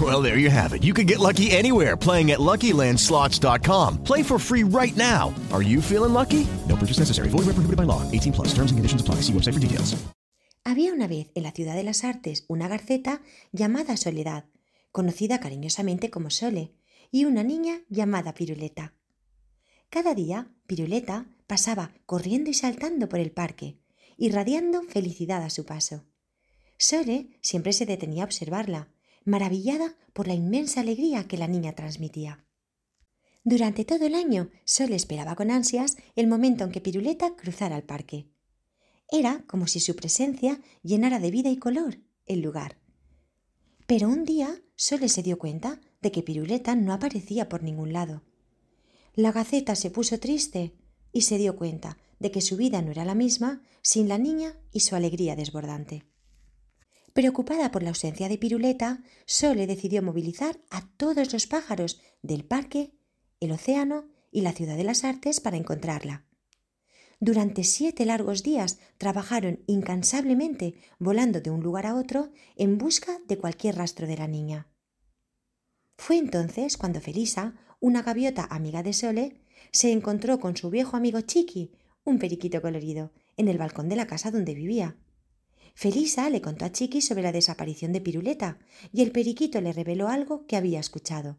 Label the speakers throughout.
Speaker 1: Well, there you have it. You can get lucky anywhere playing at LuckyLandSlots.com. Play for free right now. Are you feeling lucky? No purchase necessary. Void where prohibited by law. 18 plus. Terms and conditions apply. See website for details.
Speaker 2: Había una vez en la ciudad de las artes una garceta llamada Soledad, conocida cariñosamente como Sole, y una niña llamada Piruleta. Cada día, Piruleta pasaba corriendo y saltando por el parque, irradiando felicidad a su paso. Sole siempre se detenía a observarla, maravillada por la inmensa alegría que la niña transmitía. Durante todo el año, Sole esperaba con ansias el momento en que Piruleta cruzara el parque. Era como si su presencia llenara de vida y color el lugar. Pero un día Sole se dio cuenta de que Piruleta no aparecía por ningún lado. La gaceta se puso triste y se dio cuenta de que su vida no era la misma sin la niña y su alegría desbordante. Preocupada por la ausencia de Piruleta, Sole decidió movilizar a todos los pájaros del parque, el océano y la ciudad de las artes para encontrarla. Durante siete largos días trabajaron incansablemente volando de un lugar a otro en busca de cualquier rastro de la niña. Fue entonces cuando Felisa, una gaviota amiga de Sole, se encontró con su viejo amigo Chiqui, un periquito colorido, en el balcón de la casa donde vivía. Felisa le contó a Chiqui sobre la desaparición de Piruleta y el periquito le reveló algo que había escuchado.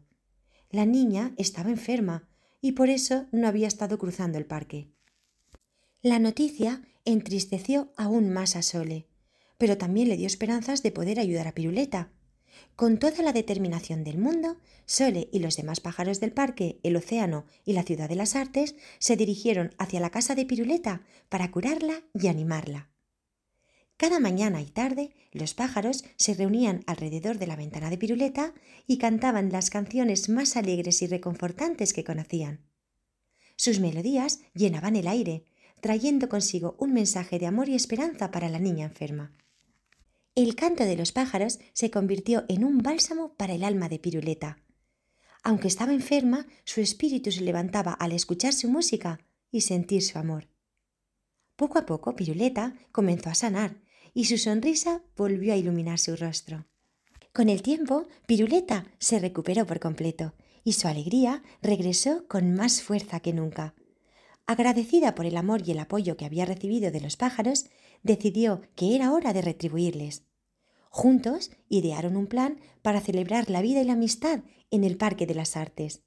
Speaker 2: La niña estaba enferma y por eso no había estado cruzando el parque. La noticia entristeció aún más a Sole, pero también le dio esperanzas de poder ayudar a Piruleta. Con toda la determinación del mundo, Sole y los demás pájaros del parque, el océano y la ciudad de las artes se dirigieron hacia la casa de Piruleta para curarla y animarla. Cada mañana y tarde los pájaros se reunían alrededor de la ventana de Piruleta y cantaban las canciones más alegres y reconfortantes que conocían. Sus melodías llenaban el aire, trayendo consigo un mensaje de amor y esperanza para la niña enferma. El canto de los pájaros se convirtió en un bálsamo para el alma de Piruleta. Aunque estaba enferma, su espíritu se levantaba al escuchar su música y sentir su amor. Poco a poco Piruleta comenzó a sanar y su sonrisa volvió a iluminar su rostro. Con el tiempo, Piruleta se recuperó por completo y su alegría regresó con más fuerza que nunca. Agradecida por el amor y el apoyo que había recibido de los pájaros, decidió que era hora de retribuirles. Juntos idearon un plan para celebrar la vida y la amistad en el Parque de las Artes.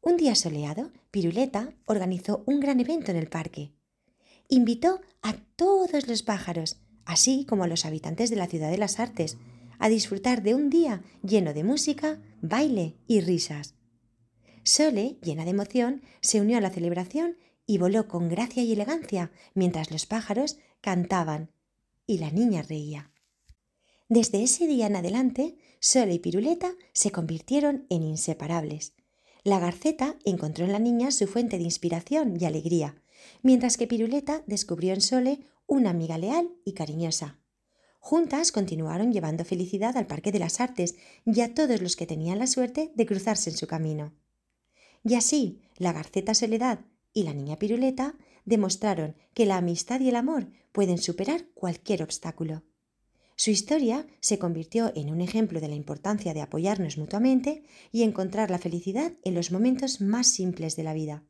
Speaker 2: Un día soleado, Piruleta organizó un gran evento en el parque. Invitó a todos los pájaros, así como a los habitantes de la ciudad de las artes, a disfrutar de un día lleno de música, baile y risas. Sole, llena de emoción, se unió a la celebración y voló con gracia y elegancia mientras los pájaros cantaban y la niña reía. Desde ese día en adelante, Sole y Piruleta se convirtieron en inseparables. La garceta encontró en la niña su fuente de inspiración y alegría, mientras que Piruleta descubrió en Sole una amiga leal y cariñosa. Juntas continuaron llevando felicidad al Parque de las Artes y a todos los que tenían la suerte de cruzarse en su camino. Y así, la garceta Soledad y la niña Piruleta demostraron que la amistad y el amor pueden superar cualquier obstáculo. Su historia se convirtió en un ejemplo de la importancia de apoyarnos mutuamente y encontrar la felicidad en los momentos más simples de la vida.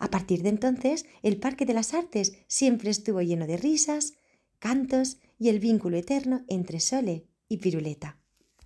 Speaker 2: A partir de entonces, el Parque de las Artes siempre estuvo lleno de risas, cantos y el vínculo eterno entre Sole y Piruleta.